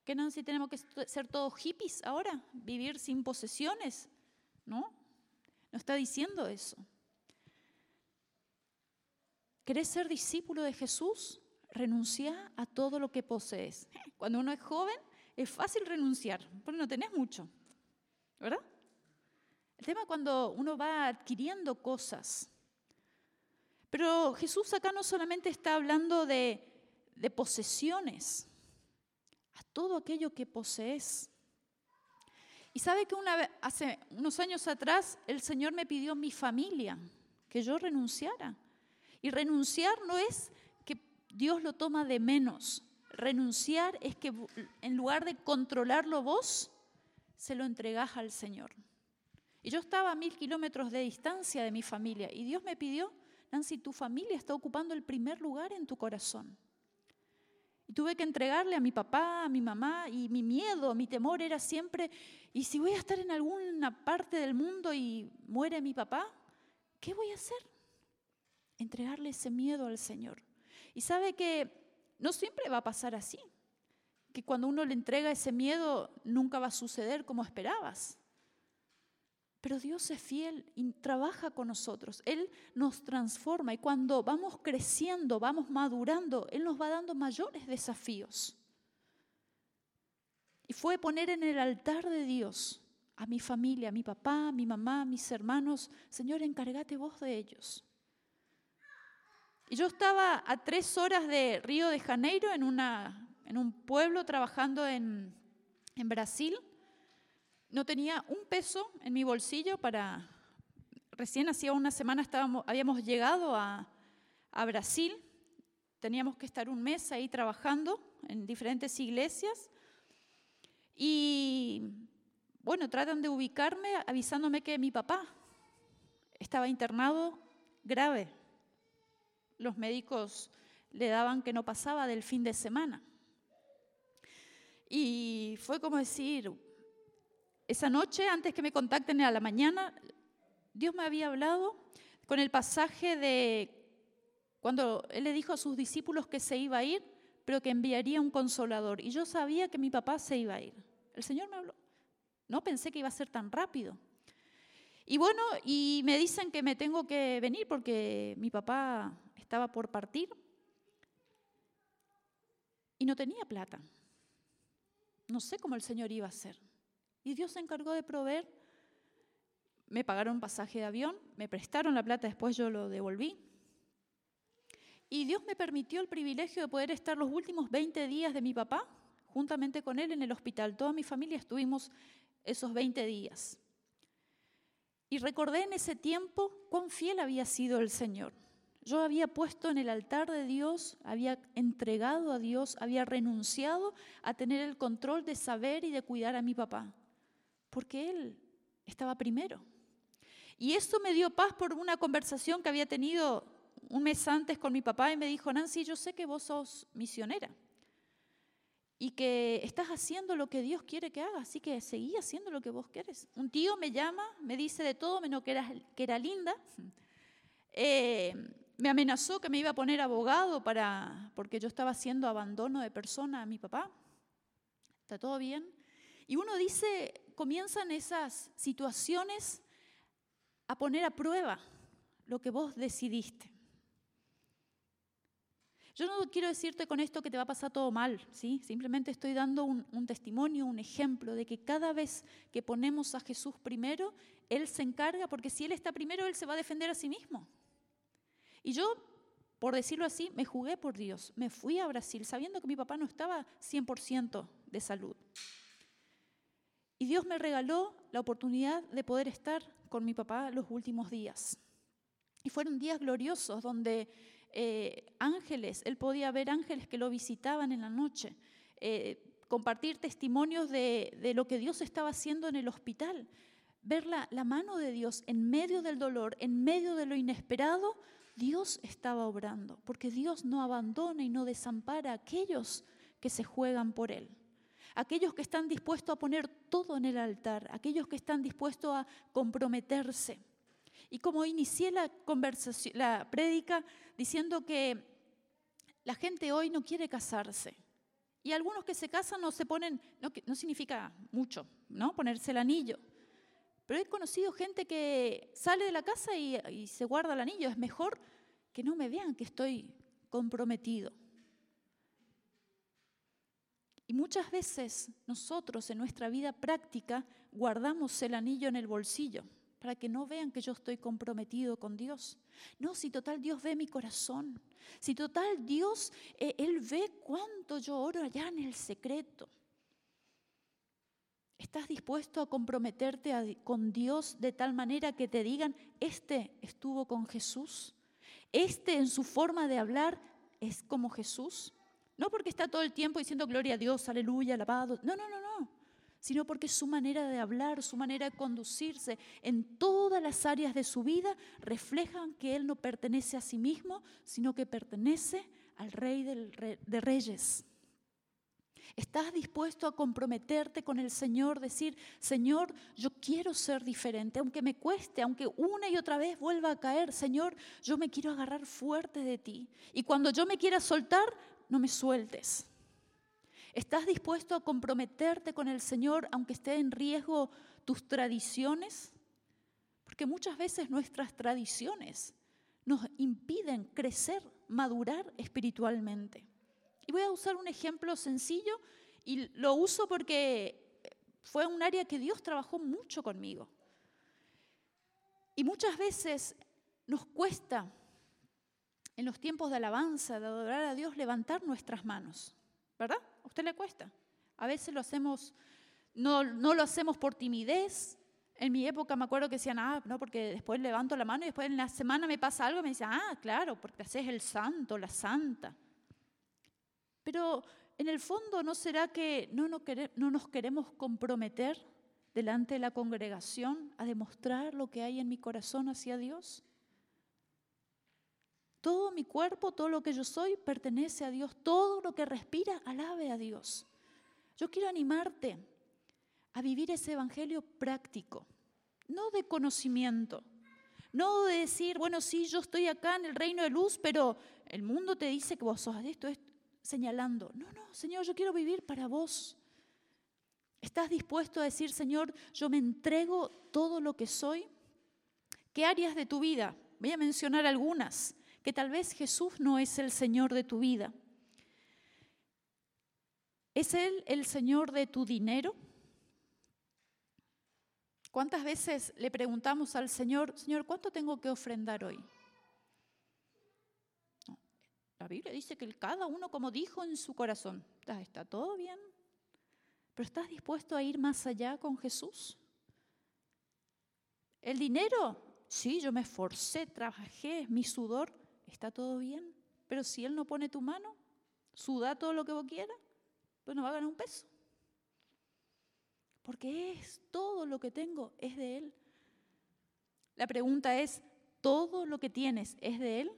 ¿Qué no si tenemos que ser todos hippies ahora? ¿Vivir sin posesiones? No, no está diciendo eso. ¿Querés ser discípulo de Jesús? Renuncia a todo lo que posees. Cuando uno es joven, es fácil renunciar, porque no tenés mucho, ¿verdad? El tema es cuando uno va adquiriendo cosas. Pero Jesús acá no solamente está hablando de, posesiones, a todo aquello que posees. Y sabe que una vez, hace unos años atrás el Señor me pidió mi familia, que yo renunciara. Y renunciar no es que Dios lo toma de menos. Renunciar es que en lugar de controlarlo vos, se lo entregás al Señor. Y yo estaba a mil kilómetros de distancia de mi familia y Dios me pidió, Nancy, tu familia está ocupando el primer lugar en tu corazón. Y tuve que entregarle a mi papá, a mi mamá, y mi miedo, mi temor era siempre, ¿y si voy a estar en alguna parte del mundo y muere mi papá? ¿Qué voy a hacer? Entregarle ese miedo al Señor. Y sabe que no siempre va a pasar así, que cuando uno le entrega ese miedo nunca va a suceder como esperabas. Pero Dios es fiel y trabaja con nosotros. Él nos transforma y cuando vamos creciendo, vamos madurando, Él nos va dando mayores desafíos. Y fue poner en el altar de Dios a mi familia, a mi papá, a mi mamá, a mis hermanos. Señor, encárgate vos de ellos. Y yo estaba a tres horas de Río de Janeiro, en, una, en un pueblo trabajando en, en Brasil. No tenía un peso en mi bolsillo para... Recién hacía una semana estábamos, habíamos llegado a, a Brasil, teníamos que estar un mes ahí trabajando en diferentes iglesias. Y bueno, tratan de ubicarme avisándome que mi papá estaba internado grave. Los médicos le daban que no pasaba del fin de semana. Y fue como decir, esa noche, antes que me contacten a la mañana, Dios me había hablado con el pasaje de cuando Él le dijo a sus discípulos que se iba a ir, pero que enviaría un consolador. Y yo sabía que mi papá se iba a ir. El Señor me habló. No pensé que iba a ser tan rápido. Y bueno, y me dicen que me tengo que venir porque mi papá estaba por partir y no tenía plata. No sé cómo el Señor iba a hacer. Y Dios se encargó de proveer. Me pagaron pasaje de avión, me prestaron la plata, después yo lo devolví. Y Dios me permitió el privilegio de poder estar los últimos 20 días de mi papá juntamente con él en el hospital. Toda mi familia estuvimos esos 20 días. Y recordé en ese tiempo cuán fiel había sido el Señor. Yo había puesto en el altar de Dios, había entregado a Dios, había renunciado a tener el control de saber y de cuidar a mi papá porque Él estaba primero. Y eso me dio paz por una conversación que había tenido un mes antes con mi papá y me dijo, Nancy, yo sé que vos sos misionera y que estás haciendo lo que Dios quiere que hagas, así que seguí haciendo lo que vos quieres. Un tío me llama, me dice de todo menos que era, que era linda. Eh, me amenazó que me iba a poner abogado para, porque yo estaba haciendo abandono de persona a mi papá. ¿Está todo bien? Y uno dice, comienzan esas situaciones a poner a prueba lo que vos decidiste. Yo no quiero decirte con esto que te va a pasar todo mal, ¿sí? Simplemente estoy dando un, un, testimonio, un ejemplo de que cada vez que ponemos a Jesús primero, Él se encarga, porque si Él está primero, Él se va a defender a sí mismo. Y yo, por decirlo así, me jugué por Dios, me fui a Brasil sabiendo que mi papá no estaba 100% de salud. Y Dios me regaló la oportunidad de poder estar con mi papá los últimos días. Y fueron días gloriosos donde eh, ángeles, él podía ver ángeles que lo visitaban en la noche, eh, compartir testimonios de, lo que Dios estaba haciendo en el hospital, ver la mano de Dios en medio del dolor, en medio de lo inesperado, Dios estaba obrando, porque Dios no abandona y no desampara a aquellos que se juegan por Él aquellos que están dispuestos a poner todo en el altar, aquellos que están dispuestos a comprometerse. Y como inicié la conversación, la prédica diciendo que la gente hoy no quiere casarse. Y algunos que se casan no se ponen, no, significa mucho, ¿no? Ponerse el anillo. Pero he conocido gente que sale de la casa y, y se guarda el anillo. Es mejor que no me vean que estoy comprometido. Y muchas veces nosotros en nuestra vida práctica guardamos el anillo en el bolsillo para que no vean que yo estoy comprometido con Dios. No, si total Dios ve mi corazón, si total Dios, eh, Él ve cuánto yo oro allá en el secreto. ¿Estás dispuesto a comprometerte con Dios de tal manera que te digan, este estuvo con Jesús? ¿Este en su forma de hablar es como Jesús? No porque está todo el tiempo diciendo gloria a Dios, aleluya, alabado. No, no, no, no. Sino porque su manera de hablar, su manera de conducirse en todas las áreas de su vida reflejan que Él no pertenece a sí mismo, sino que pertenece al Rey de Reyes. ¿Estás dispuesto a comprometerte con el Señor? Decir, Señor, yo quiero ser diferente, aunque me cueste, aunque una y otra vez vuelva a caer. Señor, yo me quiero agarrar fuerte de ti. Y cuando yo me quiera soltar, no me sueltes. ¿Estás dispuesto a comprometerte con el Señor aunque esté en riesgo tus tradiciones? Porque muchas veces nuestras tradiciones nos impiden crecer, madurar espiritualmente. Y voy a usar un ejemplo sencillo y lo uso porque fue un área que Dios trabajó mucho conmigo. Y muchas veces nos cuesta en los tiempos de alabanza, de adorar a Dios, levantar nuestras manos. ¿Verdad? ¿A usted le cuesta? A veces lo hacemos, no, lo hacemos por timidez. En mi época me acuerdo que decían, ah, no, porque después levanto la mano y después en la semana me pasa algo y me dicen, ah, claro, porque haces el santo, la santa. Pero en el fondo, ¿no será que no nos queremos comprometer delante de la congregación a demostrar lo que hay en mi corazón hacia Dios? Todo mi cuerpo, todo lo que yo soy, pertenece a Dios. Todo lo que respira, alabe a Dios. Yo quiero animarte a vivir ese evangelio práctico, no de conocimiento, no de decir, bueno, sí, yo estoy acá en el reino de luz, pero el mundo te dice que vos sos esto, esto, señalando. No, no, Señor, yo quiero vivir para vos. ¿Estás dispuesto a decir, Señor, yo me entrego todo lo que soy? ¿Qué áreas de tu vida? Voy a mencionar algunas, que tal vez Jesús no es el Señor de tu vida. ¿Es Él el Señor de tu dinero? ¿Cuántas veces le preguntamos al Señor, Señor, ¿cuánto tengo que ofrendar hoy? La Biblia dice que cada uno como dijo en su corazón, está, todo bien, pero ¿estás dispuesto a ir más allá con Jesús? ¿El dinero? Sí, yo me esforcé, trabajé, mi sudor, está todo bien, pero si Él no pone tu mano, suda todo lo que vos quieras, pues no va a ganar un peso. Porque es todo lo que tengo, es de Él. La pregunta es, ¿todo lo que tienes es de Él?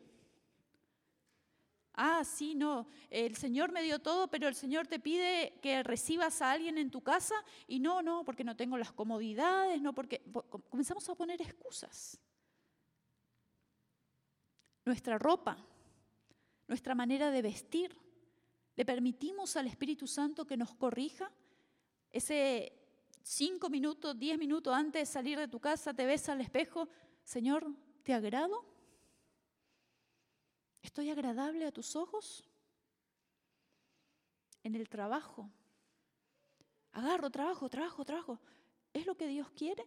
Ah, sí, no, el Señor me dio todo, pero el Señor te pide que recibas a alguien en tu casa y no, no, porque no tengo las comodidades, no, porque comenzamos a poner excusas. Nuestra ropa, nuestra manera de vestir, le permitimos al Espíritu Santo que nos corrija. Ese cinco minutos, diez minutos antes de salir de tu casa, te ves al espejo, Señor, ¿te agrado? ¿Estoy agradable a tus ojos? En el trabajo. Agarro, trabajo, trabajo, trabajo. ¿Es lo que Dios quiere?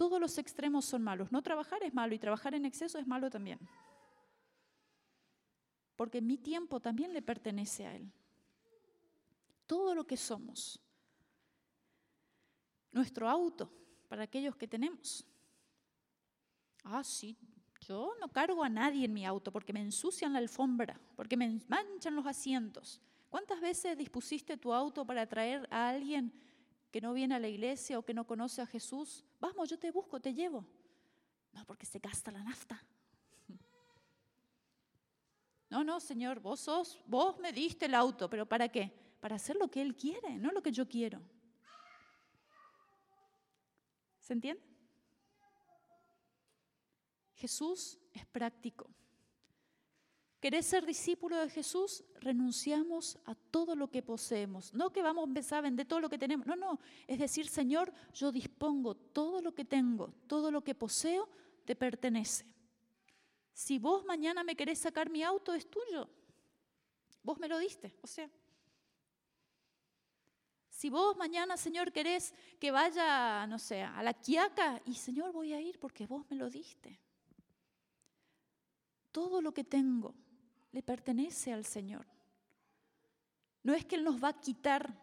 Todos los extremos son malos. No trabajar es malo y trabajar en exceso es malo también. Porque mi tiempo también le pertenece a Él. Todo lo que somos. Nuestro auto, para aquellos que tenemos. Ah, sí, yo no cargo a nadie en mi auto porque me ensucian la alfombra, porque me manchan los asientos. ¿Cuántas veces dispusiste tu auto para traer a alguien que no viene a la iglesia o que no conoce a Jesús? Vamos, yo te busco, te llevo. No, porque se gasta la nafta. No, no, Señor, vos sos, vos me diste el auto, pero ¿para qué? Para hacer lo que Él quiere, no lo que yo quiero. ¿Se entiende? Jesús es práctico. ¿Querés ser discípulo de Jesús? Renunciamos a todo lo que poseemos. No que vamos a empezar a vender todo lo que tenemos. No, no. Es decir, Señor, yo dispongo todo lo que tengo, todo lo que poseo, te pertenece. Si vos mañana me querés sacar mi auto, es tuyo. Vos me lo diste. O sea, si vos mañana, Señor, querés que vaya, no sé, a la quiaca, y Señor, voy a ir porque vos me lo diste. Todo lo que tengo le pertenece al Señor. No es que Él nos va a quitar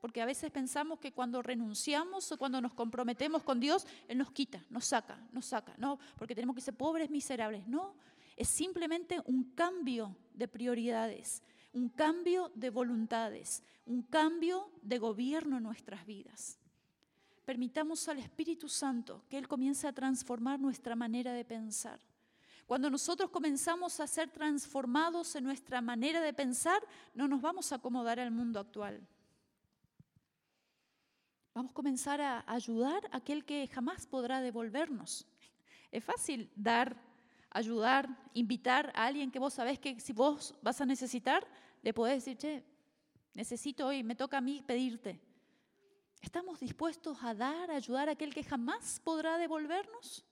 Porque a veces pensamos que cuando renunciamos o cuando nos comprometemos con Dios, Él nos quita, nos saca, nos saca. No, porque tenemos que ser pobres, miserables. No, es simplemente un cambio de prioridades, un cambio de voluntades, un cambio de gobierno en nuestras vidas. Permitamos al Espíritu Santo que Él comience a transformar nuestra manera de pensar. Cuando nosotros comenzamos a ser transformados en nuestra manera de pensar, no nos vamos a acomodar al mundo actual. Vamos a comenzar a ayudar a aquel que jamás podrá devolvernos. Es fácil dar, ayudar, invitar a alguien que vos sabés que si vos vas a necesitar, le podés decir, che, necesito hoy, me toca a mí pedirte. ¿Estamos dispuestos a dar, a ayudar a aquel que jamás podrá devolvernos?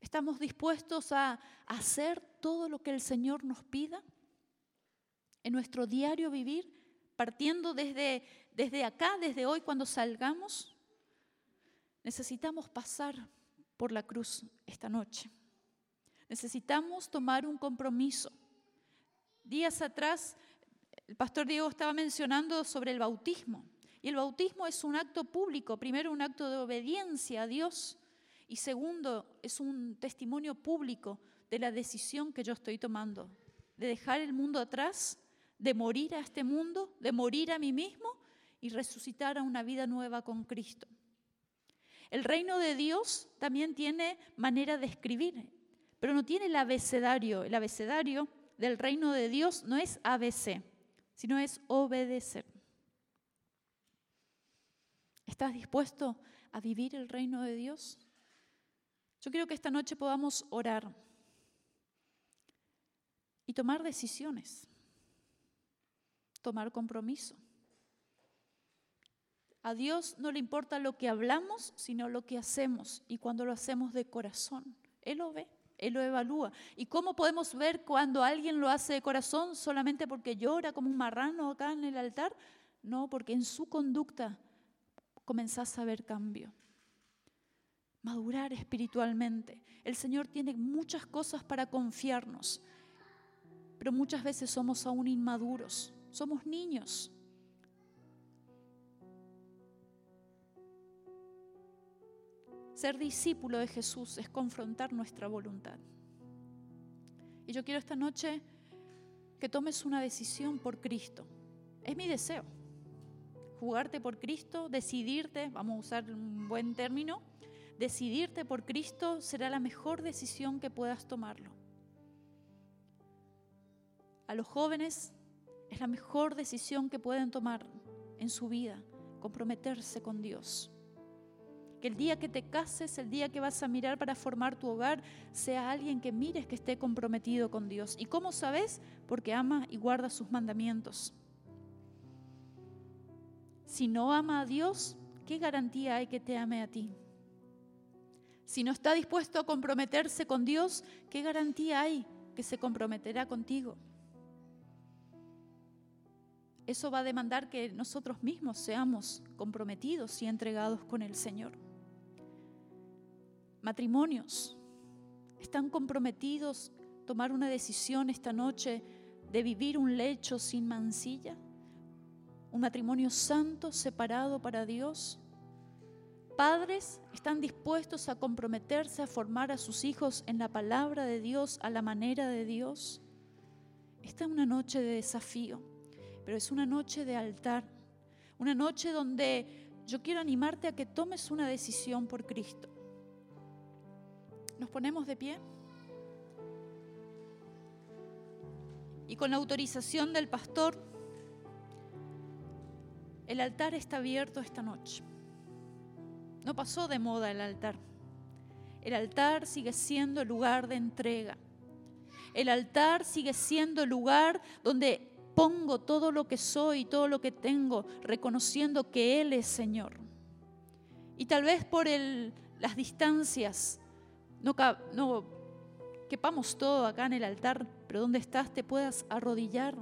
¿Estamos dispuestos a hacer todo lo que el Señor nos pida en nuestro diario vivir, partiendo desde desde acá, desde hoy, cuando salgamos, necesitamos pasar por la cruz esta noche. Necesitamos tomar un compromiso. Días atrás, el pastor Diego estaba mencionando sobre el bautismo. Y el bautismo es un acto público, primero un acto de obediencia a Dios y segundo es un testimonio público de la decisión que yo estoy tomando, de dejar el mundo atrás, de morir a este mundo, de morir a mí mismo y resucitar a una vida nueva con Cristo. El reino de Dios también tiene manera de escribir, pero no tiene el abecedario. El abecedario del reino de Dios no es ABC, sino es obedecer. ¿Estás dispuesto a vivir el reino de Dios? Yo quiero que esta noche podamos orar y tomar decisiones, tomar compromiso. A Dios no le importa lo que hablamos, sino lo que hacemos. Y cuando lo hacemos de corazón, Él lo ve, Él lo evalúa. ¿Y cómo podemos ver cuando alguien lo hace de corazón solamente porque llora como un marrano acá en el altar? No, porque en su conducta comenzás a ver cambio. Madurar espiritualmente. El Señor tiene muchas cosas para confiarnos, pero muchas veces somos aún inmaduros, somos niños. Ser discípulo de Jesús es confrontar nuestra voluntad. Y yo quiero esta noche que tomes una decisión por Cristo. Es mi deseo. Jugarte por Cristo, decidirte, vamos a usar un buen término, decidirte por Cristo será la mejor decisión que puedas tomarlo. A los jóvenes es la mejor decisión que pueden tomar en su vida, comprometerse con Dios. Que el día que te cases, el día que vas a mirar para formar tu hogar, sea alguien que mires que esté comprometido con Dios. ¿Y cómo sabes? Porque ama y guarda sus mandamientos. Si no ama a Dios, ¿qué garantía hay que te ame a ti? Si no está dispuesto a comprometerse con Dios, ¿qué garantía hay que se comprometerá contigo? Eso va a demandar que nosotros mismos seamos comprometidos y entregados con el Señor matrimonios están comprometidos a tomar una decisión esta noche de vivir un lecho sin mancilla, un matrimonio santo, separado para Dios. Padres están dispuestos a comprometerse a formar a sus hijos en la palabra de Dios, a la manera de Dios. Esta es una noche de desafío, pero es una noche de altar, una noche donde yo quiero animarte a que tomes una decisión por Cristo. Nos ponemos de pie. Y con la autorización del pastor, el altar está abierto esta noche. No pasó de moda el altar. El altar sigue siendo el lugar de entrega. El altar sigue siendo el lugar donde pongo todo lo que soy, todo lo que tengo, reconociendo que Él es Señor. Y tal vez por las distancias no, no quepamos todo acá en el altar, pero donde estás te puedas arrodillar.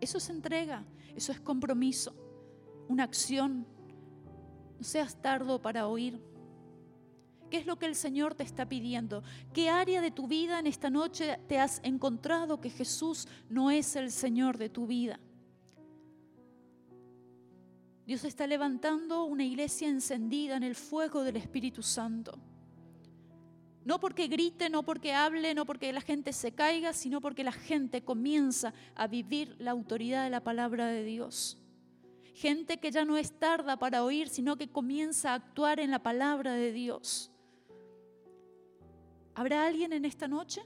Eso es entrega, eso es compromiso, una acción. No seas tardo para oír. ¿Qué es lo que el Señor te está pidiendo? ¿Qué área de tu vida en esta noche te has encontrado que Jesús no es el Señor de tu vida? Dios está levantando una iglesia encendida en el fuego del Espíritu Santo. No porque grite, no porque hable, no porque la gente se caiga, sino porque la gente comienza a vivir la autoridad de la palabra de Dios. Gente que ya no es tarda para oír, sino que comienza a actuar en la palabra de Dios. ¿Habrá alguien en esta noche?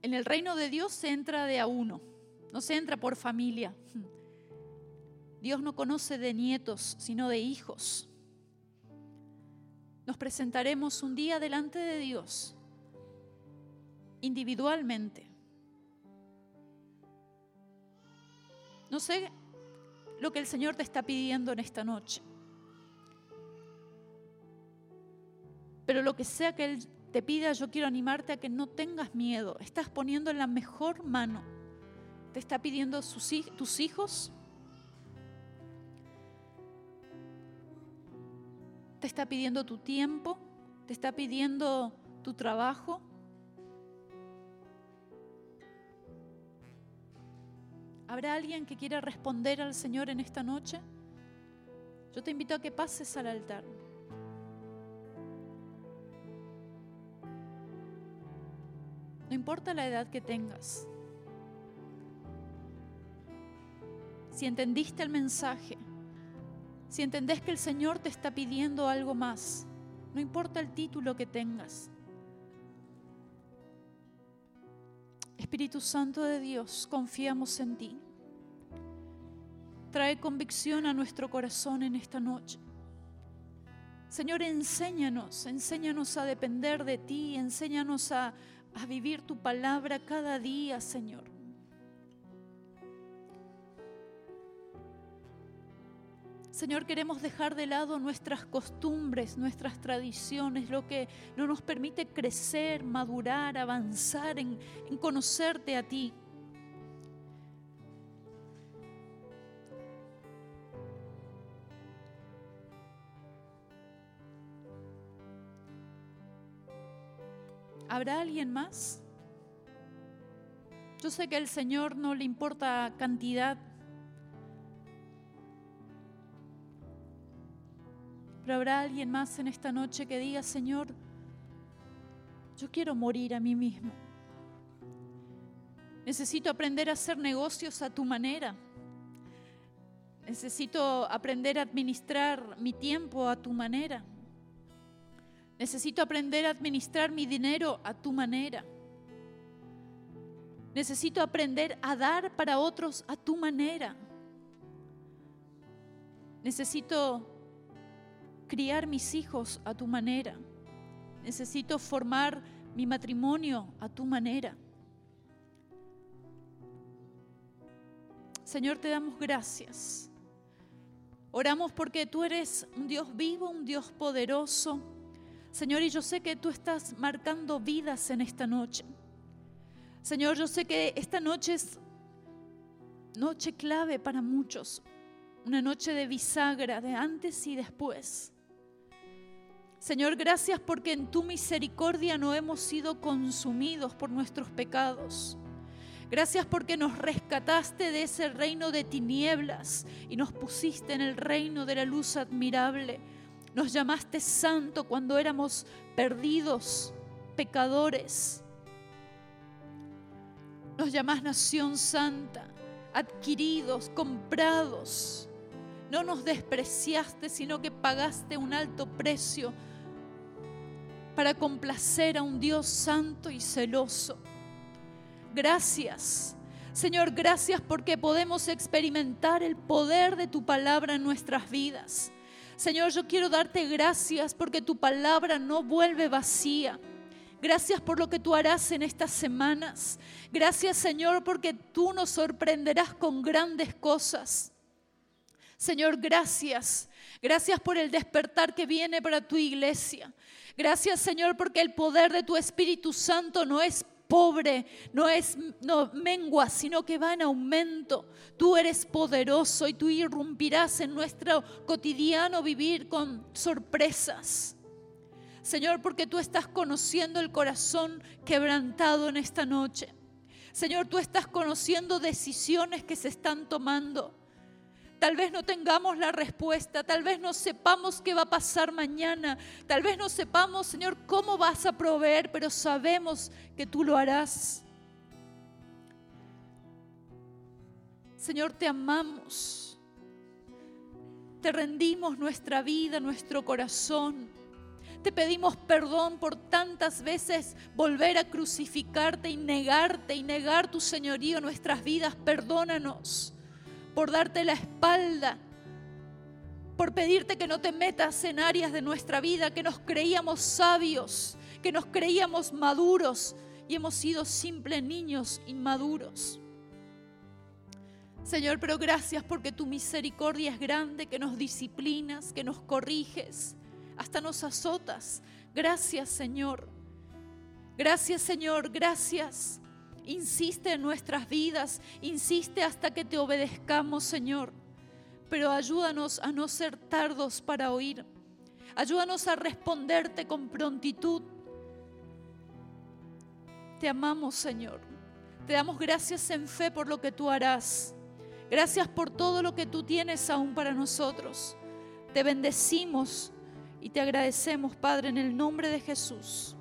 En el reino de Dios se entra de a uno, no se entra por familia. Dios no conoce de nietos, sino de hijos. Nos presentaremos un día delante de Dios, individualmente. No sé lo que el Señor te está pidiendo en esta noche. Pero lo que sea que Él te pida, yo quiero animarte a que no tengas miedo. Estás poniendo en la mejor mano. Te está pidiendo tus hijos. Te está pidiendo tu tiempo. Te está pidiendo tu trabajo. ¿Habrá alguien que quiera responder al Señor en esta noche? Yo te invito a que pases al altar. No importa la edad que tengas. Si entendiste el mensaje, si entendés que el Señor te está pidiendo algo más, no importa el título que tengas. Espíritu Santo de Dios, confiamos en ti. Trae convicción a nuestro corazón en esta noche. Señor, enséñanos, enséñanos a depender de ti, enséñanos a, a vivir tu palabra cada día, Señor. Señor, queremos dejar de lado nuestras costumbres, nuestras tradiciones, lo que no nos permite crecer, madurar, avanzar en, en conocerte a ti. ¿Habrá alguien más? Yo sé que al Señor no le importa cantidad, pero habrá alguien más en esta noche que diga, Señor, yo quiero morir a mí mismo. Necesito aprender a hacer negocios a tu manera. Necesito aprender a administrar mi tiempo a tu manera. Necesito aprender a administrar mi dinero a tu manera. Necesito aprender a dar para otros a tu manera. Necesito criar mis hijos a tu manera. Necesito formar mi matrimonio a tu manera. Señor, te damos gracias. Oramos porque tú eres un Dios vivo, un Dios poderoso Señor, y yo sé que tú estás marcando vidas en esta noche. Señor, yo sé que esta noche es noche clave para muchos, una noche de bisagra, de antes y después. Señor, gracias porque en tu misericordia no hemos sido consumidos por nuestros pecados. Gracias porque nos rescataste de ese reino de tinieblas y nos pusiste en el reino de la luz admirable nos llamaste santo cuando éramos perdidos, pecadores. Nos llamás nación santa, adquiridos, comprados. No nos despreciaste, sino que pagaste un alto precio para complacer a un Dios santo y celoso. Gracias. Señor, gracias porque podemos experimentar el poder de tu palabra en nuestras vidas. Señor, yo quiero darte gracias porque tu palabra no vuelve vacía. Gracias por lo que tú harás en estas semanas. Gracias, Señor, porque tú nos sorprenderás con grandes cosas. Señor, gracias. Gracias por el despertar que viene para tu iglesia. Gracias, Señor, porque el poder de tu Espíritu Santo no es pobre, no es no, mengua, sino que va en aumento. Tú eres poderoso y tú irrumpirás en nuestro cotidiano vivir con sorpresas. Señor, porque tú estás conociendo el corazón quebrantado en esta noche. Señor, tú estás conociendo decisiones que se están tomando. Tal vez no tengamos la respuesta, tal vez no sepamos qué va a pasar mañana, tal vez no sepamos, Señor, cómo vas a proveer, pero sabemos que tú lo harás. Señor, te amamos. Te rendimos nuestra vida, nuestro corazón. Te pedimos perdón por tantas veces volver a crucificarte y negarte y negar tu señorío en nuestras vidas. Perdónanos por darte la espalda, por pedirte que no te metas en áreas de nuestra vida, que nos creíamos sabios, que nos creíamos maduros y hemos sido simples niños inmaduros. Señor, pero gracias porque tu misericordia es grande, que nos disciplinas, que nos corriges, hasta nos azotas. Gracias, Señor. Gracias, Señor, gracias. Insiste en nuestras vidas, insiste hasta que te obedezcamos, Señor. Pero ayúdanos a no ser tardos para oír. Ayúdanos a responderte con prontitud. Te amamos, Señor. Te damos gracias en fe por lo que tú harás. Gracias por todo lo que tú tienes aún para nosotros. Te bendecimos y te agradecemos, Padre, en el nombre de Jesús.